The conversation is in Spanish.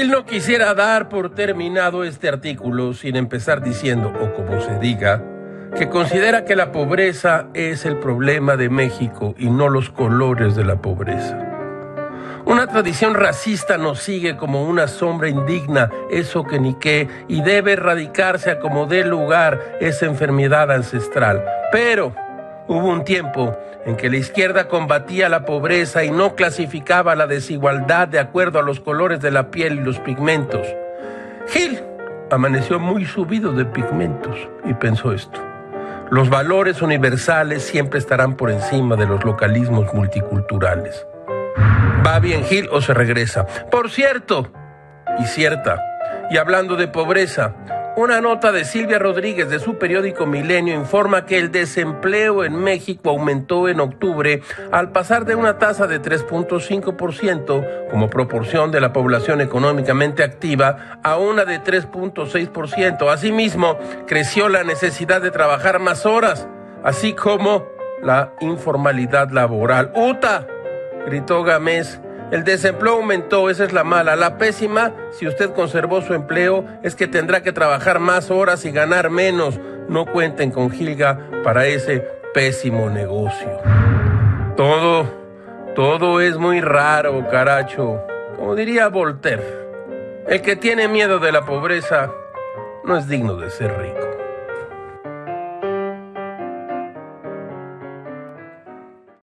no quisiera dar por terminado este artículo sin empezar diciendo, o como se diga, que considera que la pobreza es el problema de México y no los colores de la pobreza. Una tradición racista nos sigue como una sombra indigna, eso que ni qué, y debe erradicarse a como dé lugar esa enfermedad ancestral. Pero hubo un tiempo en que la izquierda combatía la pobreza y no clasificaba la desigualdad de acuerdo a los colores de la piel y los pigmentos. Gil amaneció muy subido de pigmentos y pensó esto. Los valores universales siempre estarán por encima de los localismos multiculturales. ¿Va bien Gil o se regresa? Por cierto, y cierta, y hablando de pobreza, una nota de Silvia Rodríguez de su periódico Milenio informa que el desempleo en México aumentó en octubre al pasar de una tasa de 3.5% como proporción de la población económicamente activa a una de 3.6%. Asimismo, creció la necesidad de trabajar más horas, así como la informalidad laboral. ¡Uta! gritó Gamés el desempleo aumentó, esa es la mala. La pésima, si usted conservó su empleo, es que tendrá que trabajar más horas y ganar menos. No cuenten con Gilga para ese pésimo negocio. Todo, todo es muy raro, caracho. Como diría Voltaire, el que tiene miedo de la pobreza no es digno de ser rico.